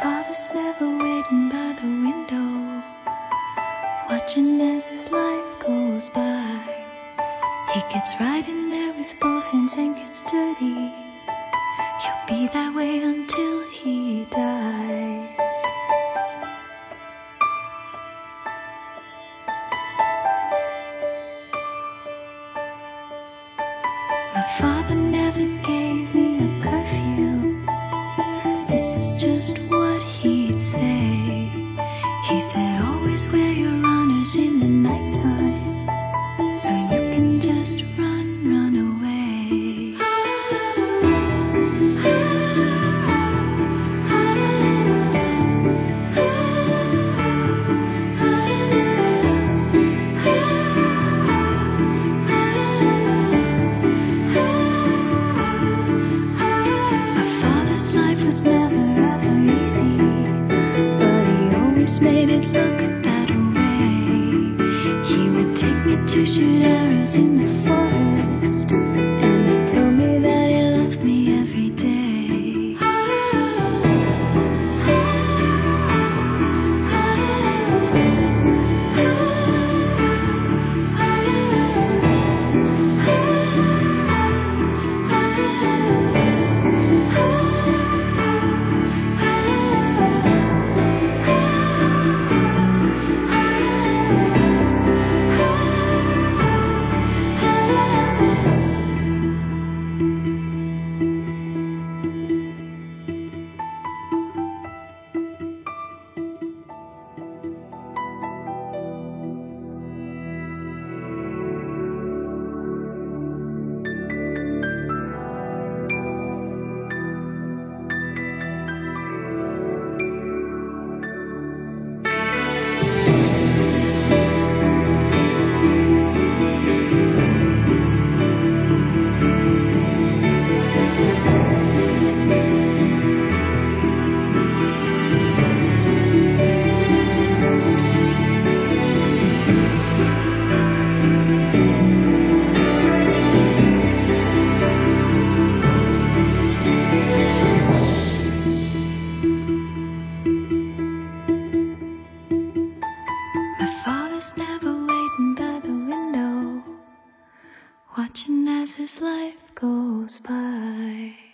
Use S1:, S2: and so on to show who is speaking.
S1: father's never waiting by the window, watching as his life goes by. He gets right in there with both hands and gets dirty. He'll be that way until he dies. My father never gave me a curfew. This is just to shoot arrows in the forest, father's never waiting by the window, watching as his life goes by.